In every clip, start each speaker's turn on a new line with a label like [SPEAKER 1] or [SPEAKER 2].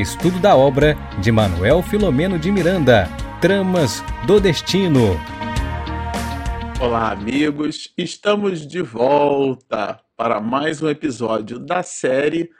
[SPEAKER 1] estudo da obra de Manuel Filomeno de Miranda, Tramas do Destino.
[SPEAKER 2] Olá, amigos, estamos de volta para mais um episódio da série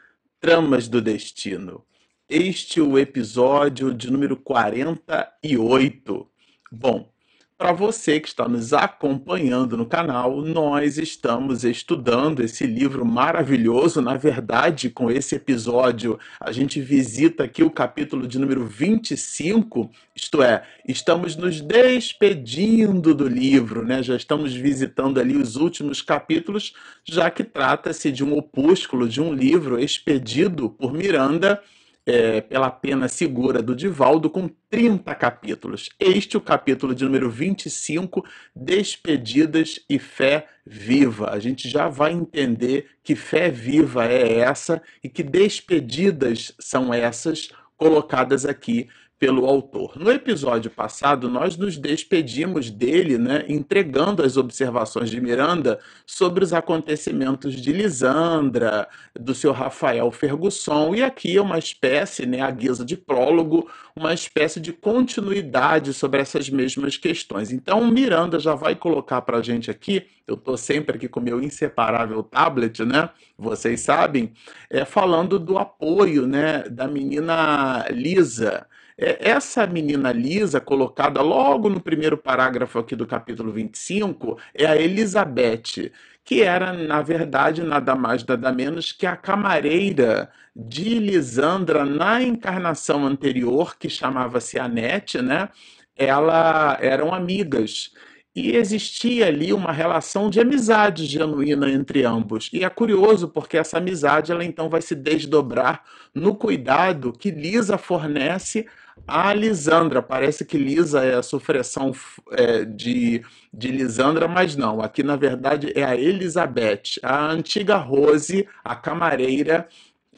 [SPEAKER 2] Tramas do Destino. Este é o episódio de número 48. Bom, para você que está nos acompanhando no canal, nós estamos estudando esse livro maravilhoso. Na verdade, com esse episódio, a gente visita aqui o capítulo de número 25, isto é, estamos nos despedindo do livro, né? Já estamos visitando ali os últimos capítulos, já que trata-se de um opúsculo, de um livro expedido por Miranda é, pela pena segura do Divaldo, com 30 capítulos. Este é o capítulo de número 25, Despedidas e Fé Viva. A gente já vai entender que fé viva é essa e que despedidas são essas colocadas aqui pelo autor. No episódio passado, nós nos despedimos dele, né, entregando as observações de Miranda sobre os acontecimentos de Lisandra, do seu Rafael Fergusson, e aqui é uma espécie, né, a guisa de prólogo, uma espécie de continuidade sobre essas mesmas questões. Então, Miranda já vai colocar para a gente aqui, eu estou sempre aqui com meu inseparável tablet, né, vocês sabem, é, falando do apoio, né, da menina Lisa, essa menina Lisa, colocada logo no primeiro parágrafo aqui do capítulo 25, é a Elizabeth, que era, na verdade, nada mais, nada menos que a camareira de Lisandra na encarnação anterior, que chamava-se Anete, né? Ela eram amigas. E existia ali uma relação de amizade genuína entre ambos. E é curioso porque essa amizade ela então vai se desdobrar no cuidado que Lisa fornece a Lisandra, parece que Lisa é a sufressão é, de, de Lisandra, mas não. Aqui, na verdade, é a Elizabeth, a antiga Rose, a camareira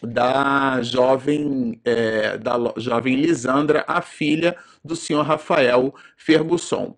[SPEAKER 2] da jovem, é, da jovem Lisandra, a filha do senhor Rafael Fergusson.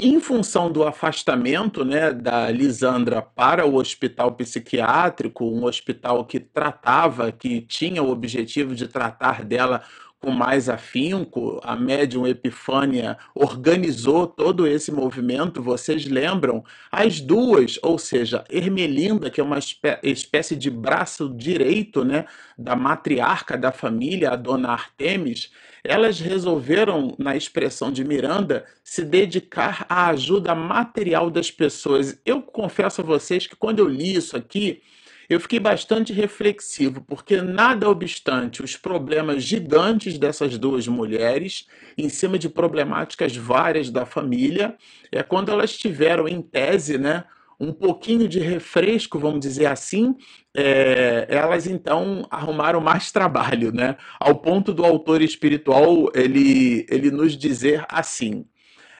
[SPEAKER 2] Em função do afastamento né, da Lisandra para o hospital psiquiátrico, um hospital que tratava, que tinha o objetivo de tratar dela com mais afinco, a médium Epifânia organizou todo esse movimento, vocês lembram? As duas, ou seja, Ermelinda, que é uma espécie de braço direito né, da matriarca da família, a dona Artemis, elas resolveram, na expressão de Miranda, se dedicar à ajuda material das pessoas. Eu confesso a vocês que quando eu li isso aqui, eu fiquei bastante reflexivo, porque nada obstante os problemas gigantes dessas duas mulheres, em cima de problemáticas várias da família, é quando elas tiveram, em tese, né, um pouquinho de refresco, vamos dizer assim, é, elas então arrumaram mais trabalho, né? Ao ponto do autor espiritual ele, ele nos dizer assim: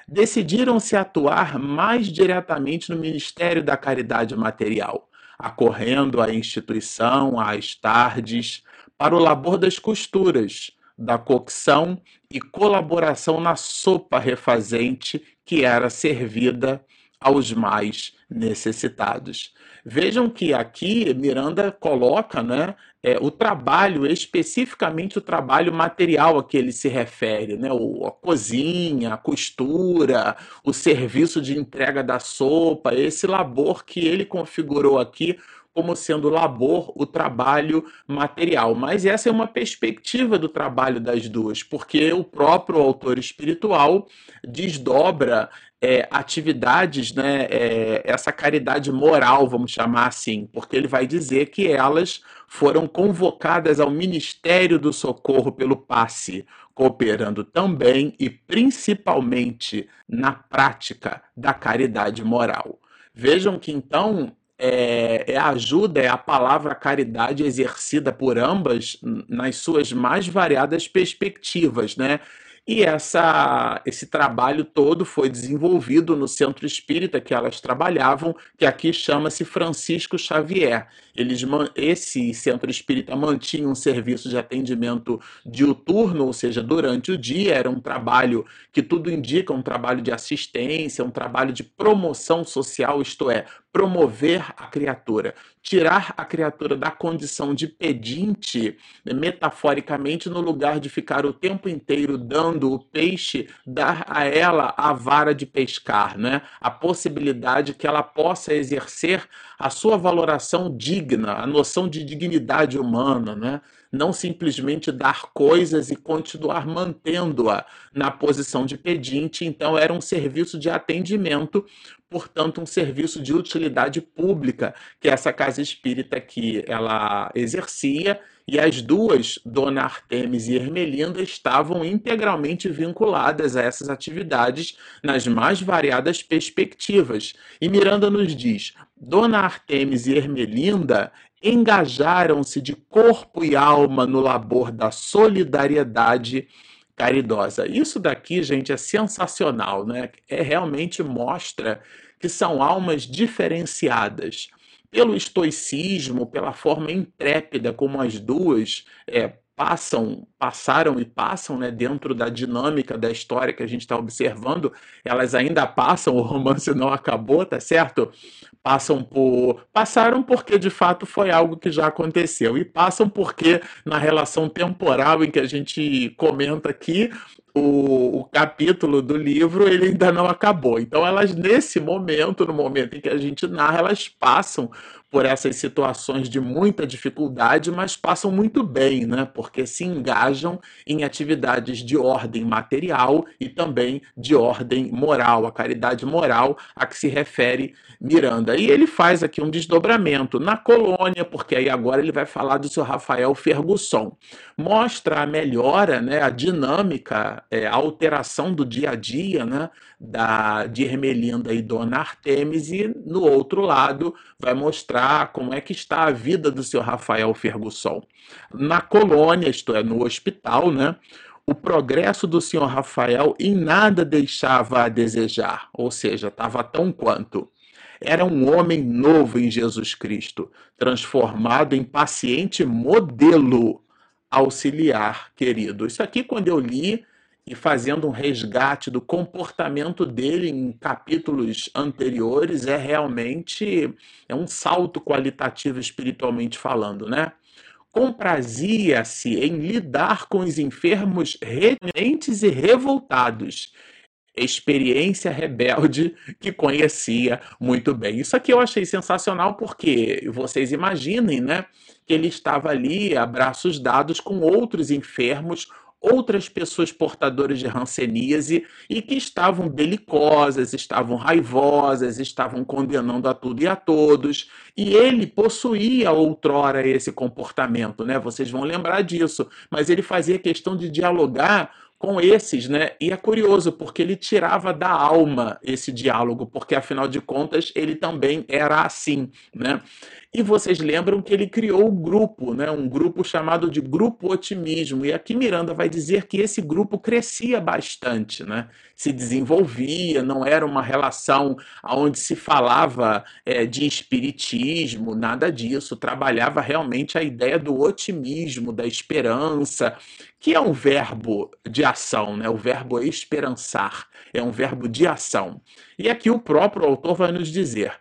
[SPEAKER 2] decidiram se atuar mais diretamente no Ministério da Caridade Material acorrendo à instituição às tardes, para o labor das costuras, da cocção e colaboração na sopa refazente que era servida aos mais necessitados. Vejam que aqui Miranda coloca né, é, o trabalho, especificamente o trabalho material a que ele se refere, né, o, a cozinha, a costura, o serviço de entrega da sopa, esse labor que ele configurou aqui como sendo labor o trabalho material. Mas essa é uma perspectiva do trabalho das duas, porque o próprio autor espiritual desdobra é, atividades, né, é, essa caridade moral, vamos chamar assim, porque ele vai dizer que elas foram convocadas ao Ministério do Socorro pelo passe, cooperando também e principalmente na prática da caridade moral. Vejam que então é, é ajuda, é a palavra caridade exercida por ambas nas suas mais variadas perspectivas, né? E essa, esse trabalho todo foi desenvolvido no centro espírita que elas trabalhavam, que aqui chama-se Francisco Xavier. Eles, esse centro espírita mantinha um serviço de atendimento diuturno, ou seja, durante o dia, era um trabalho que tudo indica um trabalho de assistência, um trabalho de promoção social, isto é, promover a criatura, tirar a criatura da condição de pedinte, metaforicamente, no lugar de ficar o tempo inteiro dando o peixe, dar a ela a vara de pescar, né? a possibilidade que ela possa exercer a sua valoração digna, a noção de dignidade humana, né? Não simplesmente dar coisas e continuar mantendo-a na posição de pedinte. Então, era um serviço de atendimento, portanto, um serviço de utilidade pública que essa casa espírita que ela exercia. E as duas, Dona Artemis e Ermelinda, estavam integralmente vinculadas a essas atividades nas mais variadas perspectivas. E Miranda nos diz: Dona Artemis e Ermelinda engajaram-se de corpo e alma no labor da solidariedade caridosa. Isso daqui, gente, é sensacional, né? É realmente mostra que são almas diferenciadas pelo estoicismo, pela forma intrépida como as duas é, passam, passaram e passam, né, dentro da dinâmica da história que a gente está observando, elas ainda passam, o romance não acabou, tá certo? Passam por. Passaram porque de fato foi algo que já aconteceu, e passam porque, na relação temporal em que a gente comenta aqui, o, o, capítulo do livro ele ainda não acabou. Então, elas, nesse momento, no momento em que a gente narra, elas passam por essas situações de muita dificuldade, mas passam muito bem, né? Porque se engajam em atividades de ordem material e também de ordem moral, a caridade moral a que se refere Miranda. E ele faz aqui um desdobramento na colônia, porque aí agora ele vai falar do seu Rafael Fergusson. Mostra a melhora, né, a dinâmica, é, a alteração do dia a dia, né, da, de Ermelinda e Dona Artemis, e no outro lado vai mostrar como é que está a vida do seu Rafael Ferguson. Na colônia, isto é, no hospital, né? O progresso do senhor Rafael em nada deixava a desejar, ou seja, estava tão quanto. Era um homem novo em Jesus Cristo, transformado em paciente modelo auxiliar, querido. Isso aqui, quando eu li, e fazendo um resgate do comportamento dele em capítulos anteriores é realmente é um salto qualitativo espiritualmente falando, né? Comprazia-se em lidar com os enfermos renentes e revoltados, experiência rebelde que conhecia muito bem. Isso aqui eu achei sensacional porque vocês imaginem, né, que ele estava ali a braços dados com outros enfermos outras pessoas portadoras de hanseníase e que estavam belicosas, estavam raivosas, estavam condenando a tudo e a todos. E ele possuía outrora esse comportamento, né? Vocês vão lembrar disso. Mas ele fazia questão de dialogar com esses, né? E é curioso porque ele tirava da alma esse diálogo, porque afinal de contas ele também era assim, né? E vocês lembram que ele criou o um grupo, né? um grupo chamado de Grupo Otimismo. E aqui Miranda vai dizer que esse grupo crescia bastante, né? se desenvolvia, não era uma relação onde se falava é, de espiritismo, nada disso. Trabalhava realmente a ideia do otimismo, da esperança, que é um verbo de ação, né? o verbo esperançar, é um verbo de ação. E aqui o próprio autor vai nos dizer.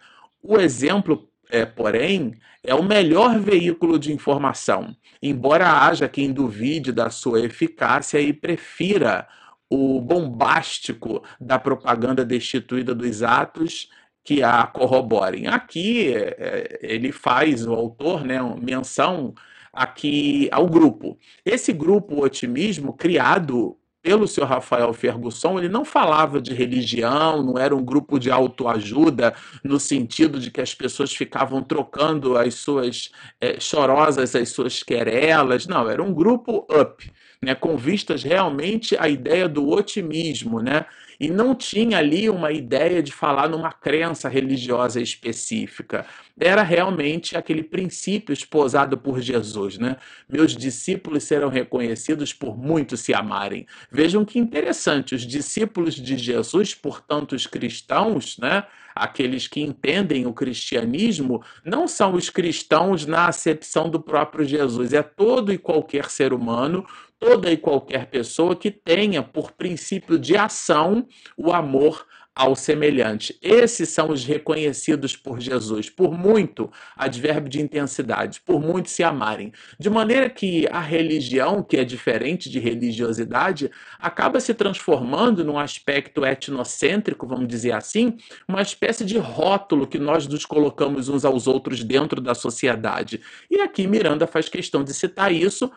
[SPEAKER 2] O exemplo é, porém, é o melhor veículo de informação, embora haja quem duvide da sua eficácia e prefira o bombástico da propaganda destituída dos atos que a corroborem. Aqui é, ele faz, o autor, né, menção aqui ao grupo. Esse grupo Otimismo, criado pelo senhor Rafael Ferguson, ele não falava de religião, não era um grupo de autoajuda, no sentido de que as pessoas ficavam trocando as suas é, chorosas, as suas querelas. Não, era um grupo up, né, com vistas realmente à ideia do otimismo, né? e não tinha ali uma ideia de falar numa crença religiosa específica. Era realmente aquele princípio esposado por Jesus, né? Meus discípulos serão reconhecidos por muito se amarem. Vejam que interessante, os discípulos de Jesus, portanto os cristãos, né? Aqueles que entendem o cristianismo não são os cristãos na acepção do próprio Jesus, é todo e qualquer ser humano toda e qualquer pessoa que tenha por princípio de ação o amor ao semelhante. Esses são os reconhecidos por Jesus, por muito, advérbio de intensidade, por muito se amarem. De maneira que a religião, que é diferente de religiosidade, acaba se transformando num aspecto etnocêntrico, vamos dizer assim, uma espécie de rótulo que nós nos colocamos uns aos outros dentro da sociedade. E aqui Miranda faz questão de citar isso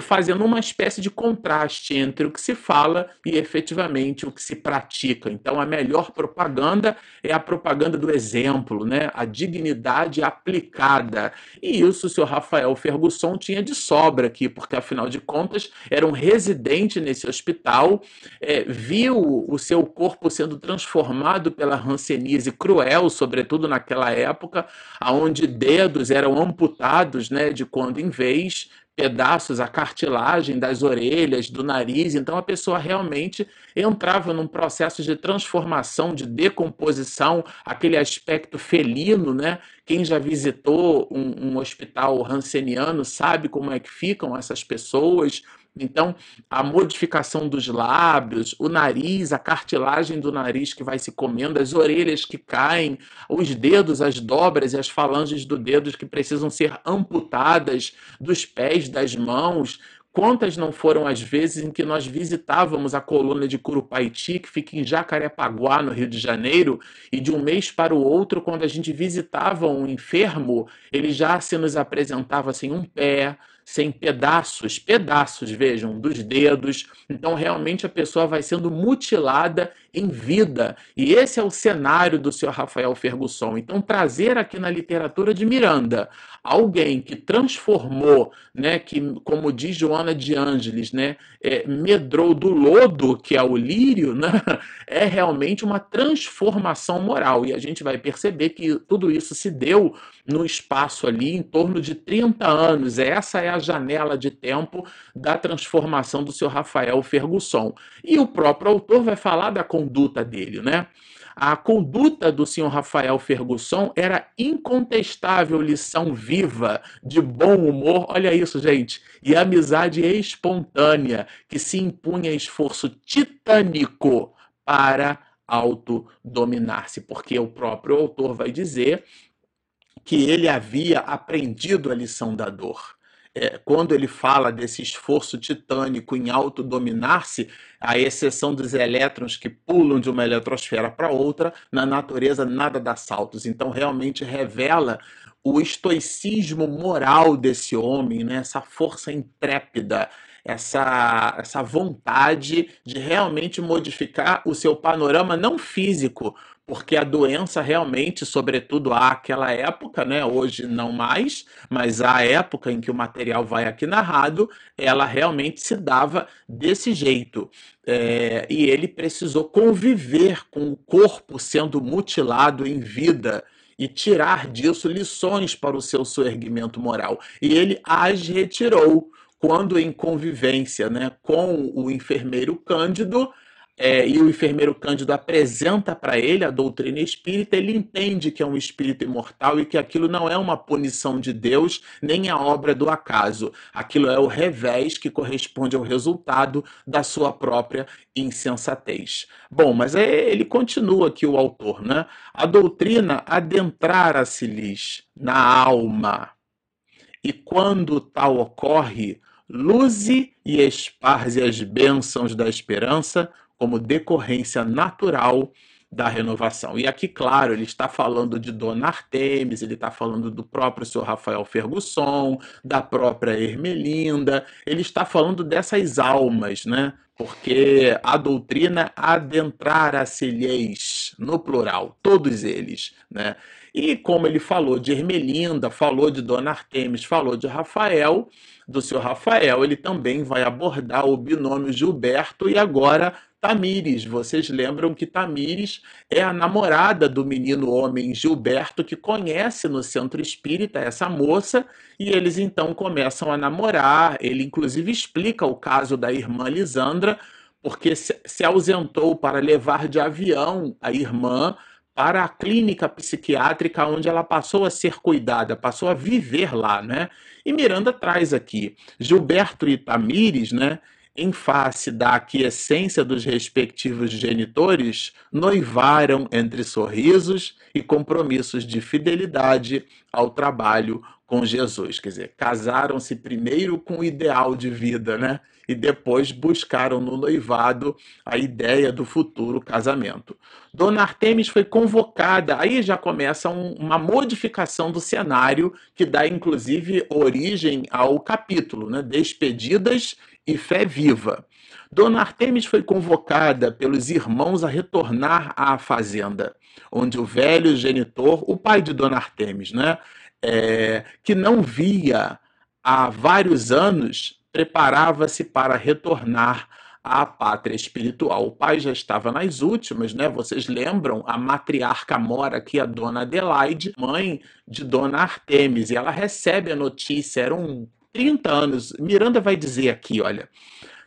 [SPEAKER 2] fazendo uma espécie de contraste entre o que se fala e efetivamente o que se pratica. Então, a melhor propaganda é a propaganda do exemplo, né? a dignidade aplicada. E isso o senhor Rafael Fergusson tinha de sobra aqui, porque afinal de contas era um residente nesse hospital, é, viu o seu corpo sendo transformado pela rancenise cruel, sobretudo naquela época, onde dedos eram amputados né, de quando em vez, pedaços, a cartilagem das orelhas, do nariz. Então a pessoa realmente entrava num processo de transformação, de decomposição, aquele aspecto felino, né? Quem já visitou um, um hospital ranceniano sabe como é que ficam essas pessoas então, a modificação dos lábios, o nariz, a cartilagem do nariz que vai se comendo, as orelhas que caem, os dedos, as dobras e as falanges do dedo que precisam ser amputadas dos pés, das mãos. Quantas não foram as vezes em que nós visitávamos a coluna de Curupaiti, que fica em Jacarepaguá, no Rio de Janeiro, e de um mês para o outro, quando a gente visitava um enfermo, ele já se nos apresentava sem um pé, sem pedaços, pedaços, vejam, dos dedos. Então, realmente, a pessoa vai sendo mutilada em vida. E esse é o cenário do senhor Rafael Fergusson. Então, trazer aqui na literatura de Miranda alguém que transformou, né, que, como diz Joana de Ângeles, né, é, medrou do lodo, que é o lírio, né, é realmente uma transformação moral. E a gente vai perceber que tudo isso se deu no espaço ali em torno de 30 anos. Essa é a janela de tempo da transformação do seu Rafael Fergusson. E o próprio autor vai falar da conduta dele, né? A conduta do senhor Rafael Fergusson era incontestável lição viva de bom humor, olha isso, gente, e amizade espontânea que se impunha esforço titânico para autodominar-se, porque o próprio autor vai dizer que ele havia aprendido a lição da dor é, quando ele fala desse esforço titânico em autodominar-se, à exceção dos elétrons que pulam de uma eletrosfera para outra, na natureza nada dá saltos. Então, realmente revela o estoicismo moral desse homem, né? essa força intrépida, essa, essa vontade de realmente modificar o seu panorama, não físico, porque a doença realmente, sobretudo àquela época, né, hoje não mais, mas à época em que o material vai aqui narrado, ela realmente se dava desse jeito. É, e ele precisou conviver com o corpo sendo mutilado em vida e tirar disso lições para o seu soerguimento moral. E ele as retirou quando em convivência né, com o enfermeiro Cândido, é, e o enfermeiro Cândido apresenta para ele a doutrina espírita, ele entende que é um espírito imortal e que aquilo não é uma punição de Deus, nem a obra do acaso. Aquilo é o revés que corresponde ao resultado da sua própria insensatez. Bom, mas é, ele continua aqui, o autor, né? A doutrina adentrara-se-lhes na alma. E quando tal ocorre, luze e esparze as bênçãos da esperança como decorrência natural da renovação. E aqui, claro, ele está falando de Dona Artemis, ele está falando do próprio senhor Rafael Fergusson, da própria Ermelinda, ele está falando dessas almas, né? Porque a doutrina adentrara-se-lhes, no plural, todos eles, né? E como ele falou de Ermelinda, falou de Dona Artemis, falou de Rafael, do senhor Rafael, ele também vai abordar o binômio Gilberto e agora Tamires. Vocês lembram que Tamires é a namorada do menino homem Gilberto, que conhece no centro espírita essa moça, e eles então começam a namorar. Ele, inclusive, explica o caso da irmã Lisandra, porque se ausentou para levar de avião a irmã para a clínica psiquiátrica onde ela passou a ser cuidada, passou a viver lá, né? E Miranda traz aqui Gilberto e Tamires, né? Em face da aquiescência dos respectivos genitores, noivaram entre sorrisos e compromissos de fidelidade ao trabalho com Jesus. Quer dizer, casaram-se primeiro com o ideal de vida, né? E depois buscaram no noivado a ideia do futuro casamento. Dona Artemis foi convocada, aí já começa um, uma modificação do cenário que dá inclusive origem ao capítulo, né? Despedidas e fé viva. Dona Artemis foi convocada pelos irmãos a retornar à fazenda, onde o velho genitor, o pai de Dona Artemis, né, é, que não via há vários anos, preparava-se para retornar à pátria espiritual. O pai já estava nas últimas, né? Vocês lembram? A matriarca mora aqui, a dona Adelaide, mãe de dona Artemis, e ela recebe a notícia, eram 30 anos. Miranda vai dizer aqui, olha.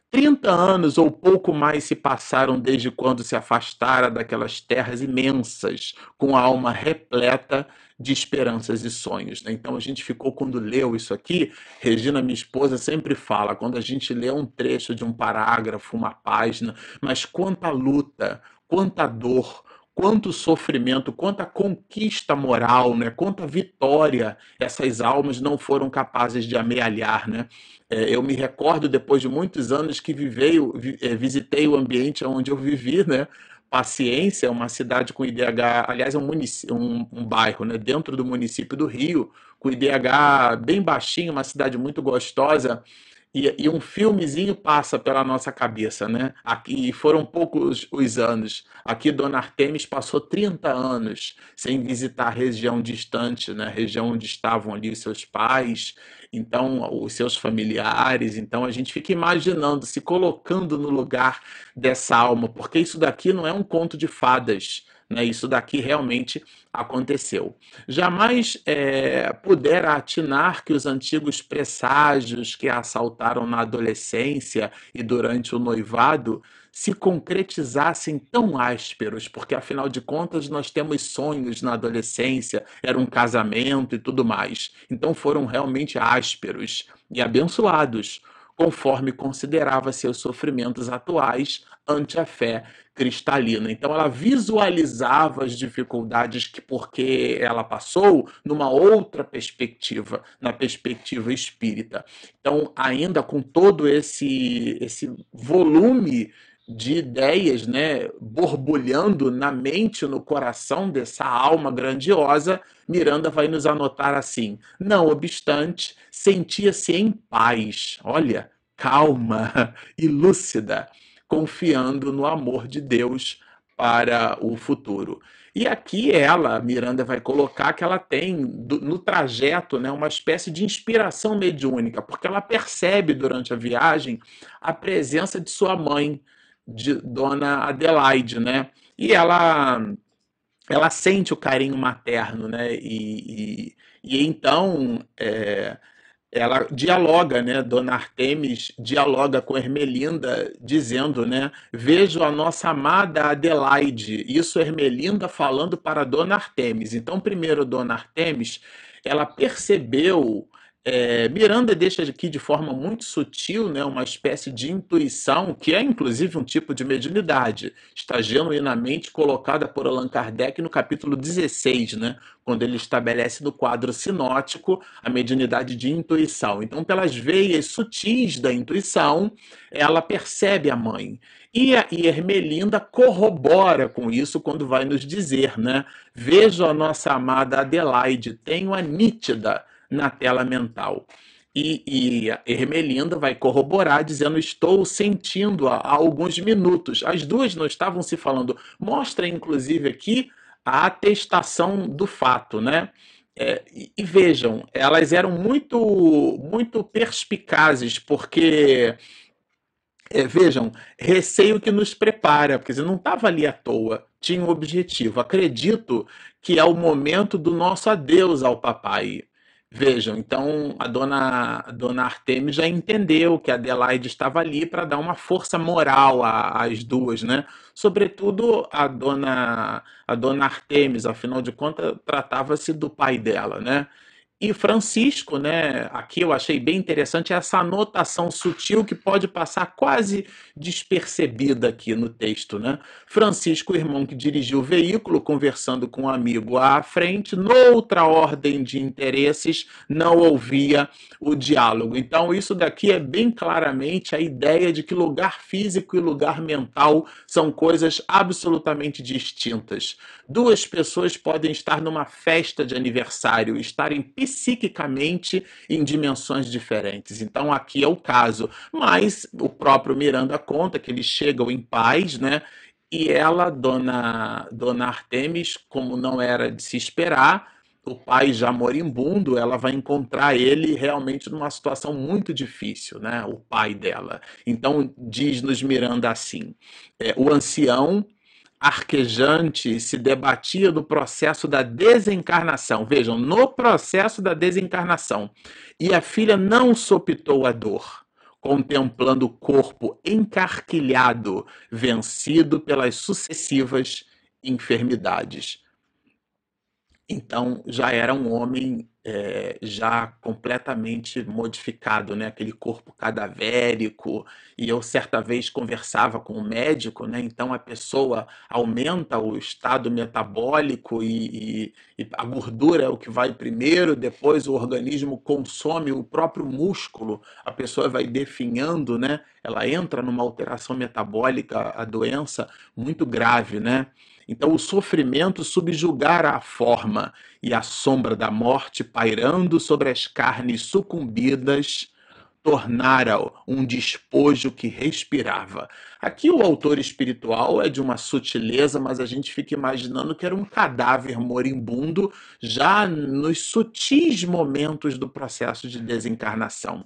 [SPEAKER 2] 30 anos ou pouco mais se passaram desde quando se afastara daquelas terras imensas, com a alma repleta de esperanças e sonhos. Né? Então a gente ficou, quando leu isso aqui, Regina, minha esposa, sempre fala, quando a gente lê um trecho de um parágrafo, uma página, mas quanta luta, quanta dor, quanto sofrimento, quanta conquista moral, né? quanta vitória essas almas não foram capazes de amealhar. Né? É, eu me recordo, depois de muitos anos que vivei, é, visitei o ambiente onde eu vivi, né? Paciência, uma cidade com IDH, aliás, é um, um, um bairro né? dentro do município do Rio, com IDH bem baixinho, uma cidade muito gostosa, e, e, um filmezinho passa pela nossa cabeça, né? Aqui foram poucos os anos. Aqui Dona Artemis passou 30 anos sem visitar a região distante, né? A região onde estavam ali os seus pais, então os seus familiares. Então a gente fica imaginando, se colocando no lugar dessa alma, porque isso daqui não é um conto de fadas. Né? Isso daqui realmente aconteceu. Jamais é, pudera atinar que os antigos presságios que a assaltaram na adolescência e durante o noivado se concretizassem tão ásperos, porque afinal de contas nós temos sonhos na adolescência, era um casamento e tudo mais. Então foram realmente ásperos e abençoados conforme considerava seus sofrimentos atuais ante a fé cristalina. Então ela visualizava as dificuldades que porque ela passou numa outra perspectiva, na perspectiva espírita. Então, ainda com todo esse esse volume de ideias, né, borbulhando na mente, no coração dessa alma grandiosa, Miranda vai nos anotar assim: não obstante, sentia-se em paz, olha, calma e lúcida, confiando no amor de Deus para o futuro. E aqui ela, Miranda, vai colocar que ela tem no trajeto né, uma espécie de inspiração mediúnica, porque ela percebe durante a viagem a presença de sua mãe, de Dona Adelaide, né? E ela ela sente o carinho materno, né? E, e, e então é, ela dialoga, né? Dona Artemis dialoga com Ermelinda, dizendo, né? Vejo a nossa amada Adelaide. Isso Ermelinda falando para Dona Artemis. Então, primeiro, Dona Artemis, ela percebeu é, Miranda deixa aqui de forma muito sutil né, uma espécie de intuição, que é inclusive um tipo de mediunidade. Está genuinamente colocada por Allan Kardec no capítulo 16, né, quando ele estabelece no quadro sinótico a mediunidade de intuição. Então, pelas veias sutis da intuição, ela percebe a mãe. E a Ermelinda corrobora com isso quando vai nos dizer, né? Vejo a nossa amada Adelaide, tenho a nítida na tela mental. E, e Ermelinda vai corroborar, dizendo: Estou sentindo há, há alguns minutos. As duas não estavam se falando. Mostra, inclusive, aqui a atestação do fato, né? É, e, e, vejam, elas eram muito, muito perspicazes, porque é, vejam, receio que nos prepara, porque não estava ali à toa, tinha um objetivo. Acredito que é o momento do nosso adeus ao papai. Vejam, então a dona, a dona Artemis já entendeu que a Adelaide estava ali para dar uma força moral às duas, né? Sobretudo a dona, a dona Artemis, afinal de contas, tratava-se do pai dela, né? E Francisco, né, aqui eu achei bem interessante essa anotação sutil que pode passar quase despercebida aqui no texto, né? Francisco, o irmão que dirigiu o veículo, conversando com um amigo à frente, noutra ordem de interesses, não ouvia o diálogo. Então, isso daqui é bem claramente a ideia de que lugar físico e lugar mental são coisas absolutamente distintas. Duas pessoas podem estar numa festa de aniversário, estarem psiquicamente em dimensões diferentes. Então aqui é o caso. Mas o próprio Miranda conta que eles chegam em paz, né? E ela, dona, dona Artemis, como não era de se esperar, o pai já moribundo, ela vai encontrar ele realmente numa situação muito difícil, né? O pai dela. Então diz-nos Miranda assim: é, o ancião arquejante se debatia do processo da desencarnação. Vejam, no processo da desencarnação. E a filha não sopitou a dor, contemplando o corpo encarquilhado, vencido pelas sucessivas enfermidades. Então já era um homem é, já completamente modificado, né? Aquele corpo cadavérico. E eu certa vez conversava com um médico, né? Então a pessoa aumenta o estado metabólico e, e, e a gordura é o que vai primeiro, depois o organismo consome o próprio músculo, a pessoa vai definhando, né? Ela entra numa alteração metabólica, a doença muito grave, né? Então, o sofrimento subjugara a forma e a sombra da morte pairando sobre as carnes sucumbidas tornara um despojo que respirava. Aqui o autor espiritual é de uma sutileza, mas a gente fica imaginando que era um cadáver moribundo já nos sutis momentos do processo de desencarnação.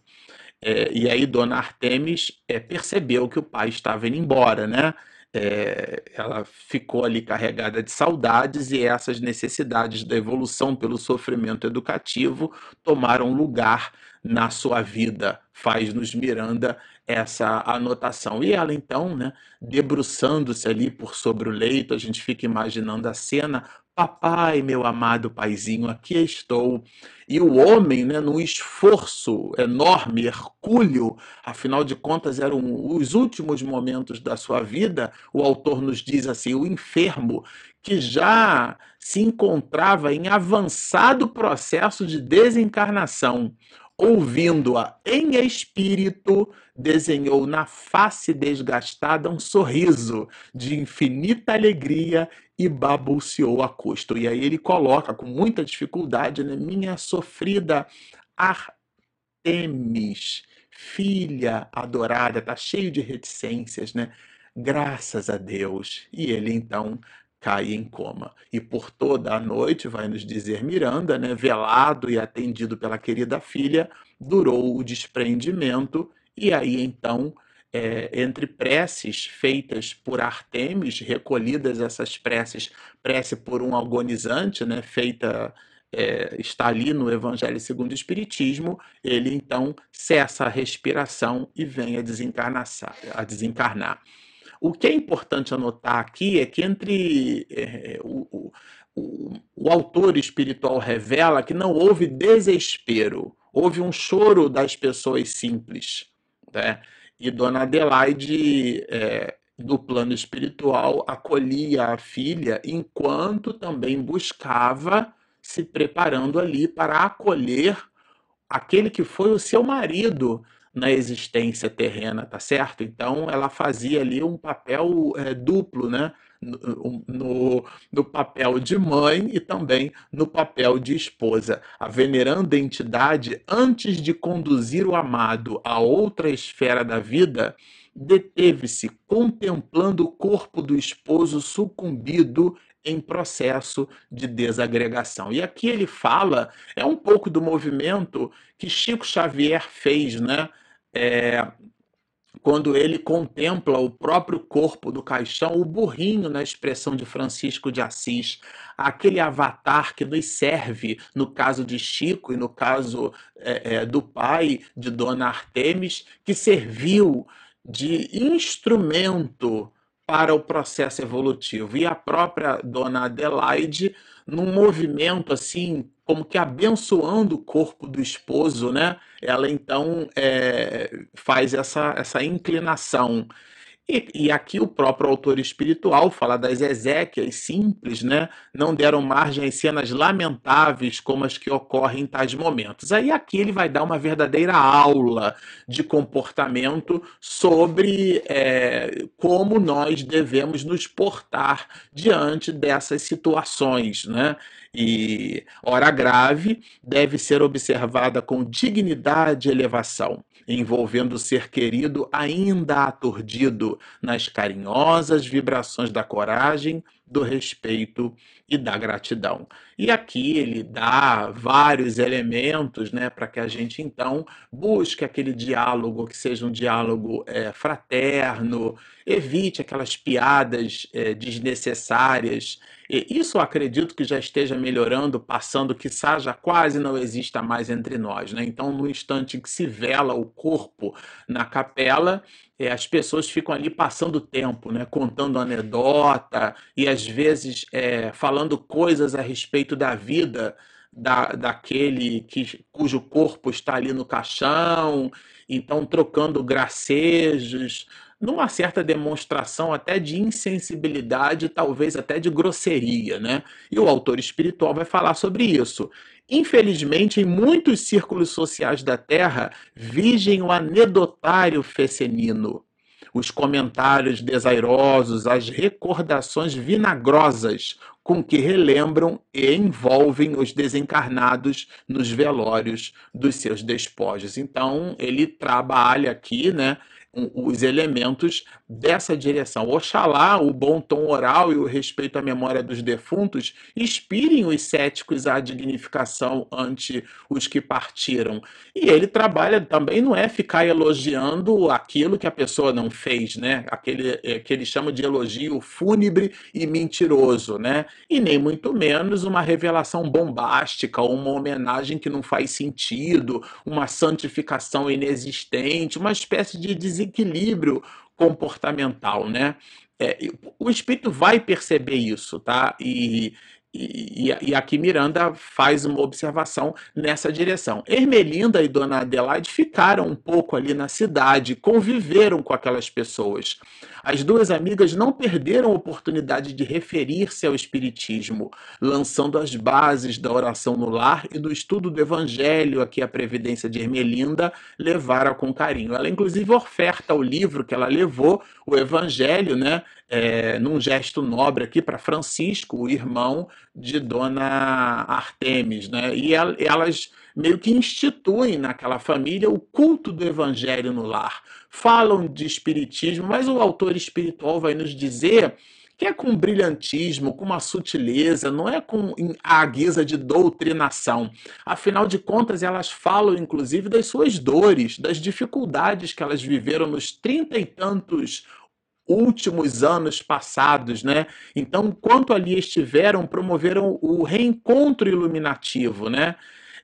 [SPEAKER 2] É, e aí Dona Artemis é, percebeu que o pai estava indo embora, né? É, ela ficou ali carregada de saudades e essas necessidades da evolução pelo sofrimento educativo tomaram lugar na sua vida. Faz-nos Miranda essa anotação. E ela então, né, debruçando-se ali por sobre o leito, a gente fica imaginando a cena Papai, meu amado paizinho, aqui estou. E o homem, né, num esforço enorme, hercúleo, afinal de contas eram os últimos momentos da sua vida, o autor nos diz assim: o enfermo que já se encontrava em avançado processo de desencarnação, ouvindo-a em espírito, desenhou na face desgastada um sorriso de infinita alegria e babuceou a custo. E aí ele coloca com muita dificuldade, né, minha sofrida Artemis, filha adorada, tá cheio de reticências, né? Graças a Deus. E ele então cai em coma. E por toda a noite, vai nos dizer Miranda, né, velado e atendido pela querida filha, durou o desprendimento, e aí então, é, entre preces feitas por Artemis, recolhidas essas preces, prece por um agonizante, né, feita é, está ali no Evangelho segundo o Espiritismo, ele então cessa a respiração e vem a desencarnar. A desencarnar. O que é importante anotar aqui é que entre é, o, o, o autor espiritual revela que não houve desespero, houve um choro das pessoas simples. Né? E Dona Adelaide, é, do plano espiritual, acolhia a filha enquanto também buscava se preparando ali para acolher aquele que foi o seu marido na existência terrena, tá certo? Então ela fazia ali um papel é, duplo, né? No, no, papel de mãe e também no papel de esposa. A veneranda entidade, antes de conduzir o amado a outra esfera da vida, deteve-se contemplando o corpo do esposo sucumbido em processo de desagregação. E aqui ele fala, é um pouco do movimento que Chico Xavier fez, né? é, quando ele contempla o próprio corpo do caixão, o burrinho, na expressão de Francisco de Assis, aquele avatar que nos serve, no caso de Chico e no caso é, é, do pai de Dona Artemis, que serviu de instrumento para o processo evolutivo. E a própria Dona Adelaide, num movimento assim como que abençoando o corpo do esposo, né? Ela então é, faz essa, essa inclinação. E, e, aqui o próprio autor espiritual fala das Ezequias simples, né? Não deram margem às cenas lamentáveis como as que ocorrem em tais momentos. Aí aqui ele vai dar uma verdadeira aula de comportamento sobre é, como nós devemos nos portar diante dessas situações, né? E hora grave deve ser observada com dignidade e elevação envolvendo o ser querido ainda aturdido nas carinhosas vibrações da coragem, do respeito e da gratidão. E aqui ele dá vários elementos né, para que a gente então busque aquele diálogo que seja um diálogo é, fraterno, evite aquelas piadas é, desnecessárias. E isso eu acredito que já esteja melhorando, passando que já quase não exista mais entre nós. Né? Então, no instante em que se vela o corpo na capela, é, as pessoas ficam ali passando tempo, né, contando anedota e às vezes é, falando coisas a respeito da vida da, daquele que, cujo corpo está ali no caixão, então trocando gracejos, numa certa demonstração até de insensibilidade, talvez até de grosseria, né? E o autor espiritual vai falar sobre isso. Infelizmente, em muitos círculos sociais da Terra, vigem o anedotário fecenino, os comentários desairosos, as recordações vinagrosas com que relembram e envolvem os desencarnados nos velórios dos seus despojos. Então, ele trabalha aqui, né? Os elementos dessa direção. Oxalá o bom tom oral e o respeito à memória dos defuntos inspirem os céticos à dignificação ante os que partiram. E ele trabalha também não é ficar elogiando aquilo que a pessoa não fez, né? Aquele é, que ele chama de elogio fúnebre e mentiroso, né? E nem muito menos uma revelação bombástica, uma homenagem que não faz sentido, uma santificação inexistente, uma espécie de desequilíbrio comportamental, né? É, o espírito vai perceber isso, tá? E, e, e, aqui Miranda faz uma observação nessa direção. Ermelinda e Dona Adelaide ficaram um pouco ali na cidade, conviveram com aquelas pessoas. As duas amigas não perderam a oportunidade de referir-se ao Espiritismo, lançando as bases da oração no lar e do estudo do Evangelho a que a Previdência de Ermelinda levara com carinho. Ela, inclusive, oferta o livro que ela levou, o Evangelho, né, é, num gesto nobre aqui para Francisco, o irmão de Dona Artemis. Né, e elas meio que instituem naquela família o culto do Evangelho no lar falam de espiritismo, mas o autor espiritual vai nos dizer que é com brilhantismo, com uma sutileza, não é com a guisa de doutrinação. Afinal de contas, elas falam inclusive das suas dores, das dificuldades que elas viveram nos trinta e tantos últimos anos passados, né? Então, enquanto ali estiveram, promoveram o reencontro iluminativo, né?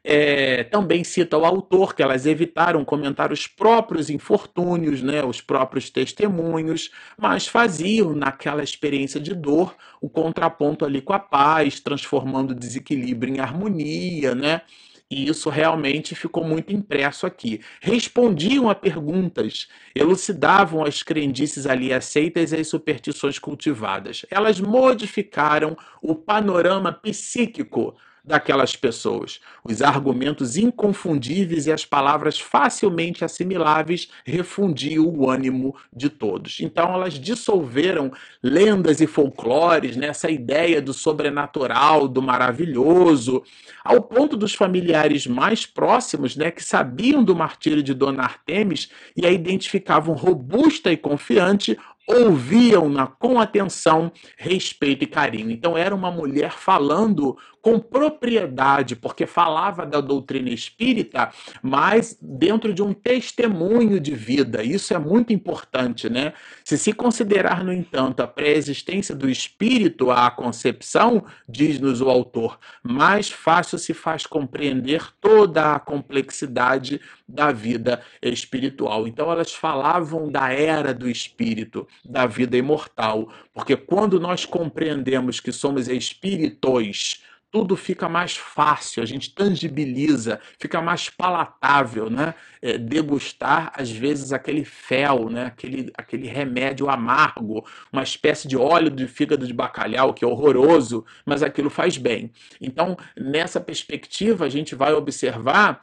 [SPEAKER 2] É, também cita o autor que elas evitaram comentar os próprios infortúnios, né, os próprios testemunhos, mas faziam naquela experiência de dor o contraponto ali com a paz, transformando o desequilíbrio em harmonia, né? E isso realmente ficou muito impresso aqui. Respondiam a perguntas, elucidavam as crendices ali aceitas e as superstições cultivadas. Elas modificaram o panorama psíquico daquelas pessoas. Os argumentos inconfundíveis e as palavras facilmente assimiláveis refundiam o ânimo de todos. Então elas dissolveram lendas e folclores nessa ideia do sobrenatural, do maravilhoso, ao ponto dos familiares mais próximos, né, que sabiam do martírio de Dona Artemis e a identificavam robusta e confiante, ouviam-na com atenção, respeito e carinho. Então era uma mulher falando com propriedade, porque falava da doutrina espírita, mas dentro de um testemunho de vida. Isso é muito importante, né? Se se considerar, no entanto, a pré-existência do espírito à concepção, diz-nos o autor, mais fácil se faz compreender toda a complexidade da vida espiritual. Então elas falavam da era do espírito, da vida imortal, porque quando nós compreendemos que somos espíritos, tudo fica mais fácil, a gente tangibiliza, fica mais palatável, né? É, degustar, às vezes, aquele fel, né? aquele, aquele remédio amargo, uma espécie de óleo de fígado de bacalhau, que é horroroso, mas aquilo faz bem. Então, nessa perspectiva, a gente vai observar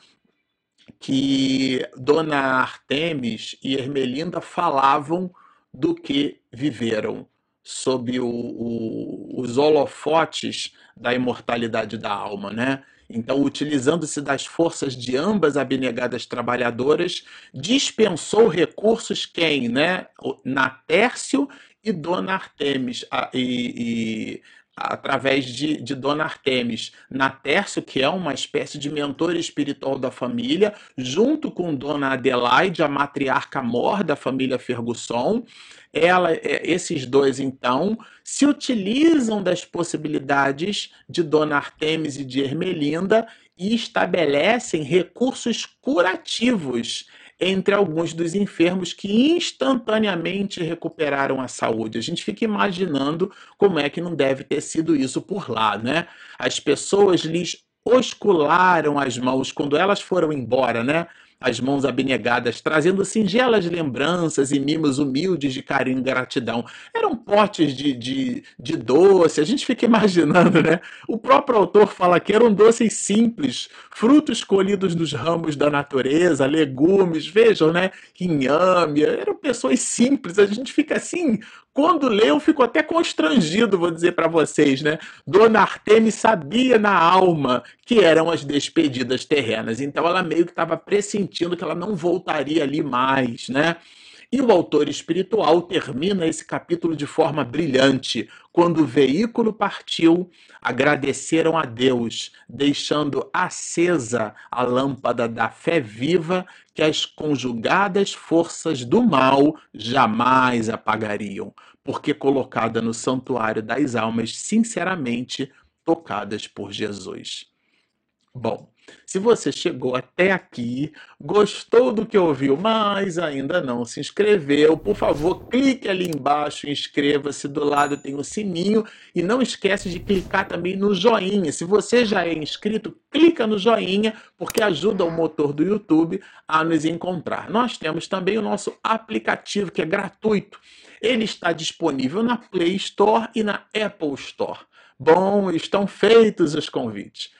[SPEAKER 2] que Dona Artemis e Ermelinda falavam do que viveram sob o, o, os holofotes da imortalidade da alma, né? Então, utilizando-se das forças de ambas abnegadas trabalhadoras, dispensou recursos quem, né? Natércio e Dona Artemis, e, e através de, de Dona Artemis Natércio, que é uma espécie de mentor espiritual da família, junto com Dona Adelaide, a matriarca mor da família Ferguson. Ela, é, esses dois, então, se utilizam das possibilidades de Dona Artemis e de Ermelinda e estabelecem recursos curativos entre alguns dos enfermos que instantaneamente recuperaram a saúde. A gente fica imaginando como é que não deve ter sido isso por lá, né? As pessoas lhes oscularam as mãos quando elas foram embora, né? As mãos abnegadas, trazendo singelas lembranças e mimos humildes de carinho e gratidão. Eram potes de, de, de doce, a gente fica imaginando, né? O próprio autor fala que eram doces simples, frutos colhidos dos ramos da natureza, legumes, vejam, né? Inhame, eram pessoas simples, a gente fica assim, quando lê, eu fico até constrangido, vou dizer para vocês, né? Dona Artemis sabia na alma que eram as despedidas terrenas, então ela meio que estava pressentindo que ela não voltaria ali mais, né? E o autor espiritual termina esse capítulo de forma brilhante. Quando o veículo partiu, agradeceram a Deus, deixando acesa a lâmpada da fé viva que as conjugadas forças do mal jamais apagariam, porque colocada no santuário das almas sinceramente tocadas por Jesus. Bom, se você chegou até aqui, gostou do que ouviu, mas ainda não se inscreveu, por favor, clique ali embaixo, inscreva-se, do lado tem o sininho e não esquece de clicar também no joinha. Se você já é inscrito, clica no joinha, porque ajuda o motor do YouTube a nos encontrar. Nós temos também o nosso aplicativo que é gratuito. Ele está disponível na Play Store e na Apple Store. Bom, estão feitos os convites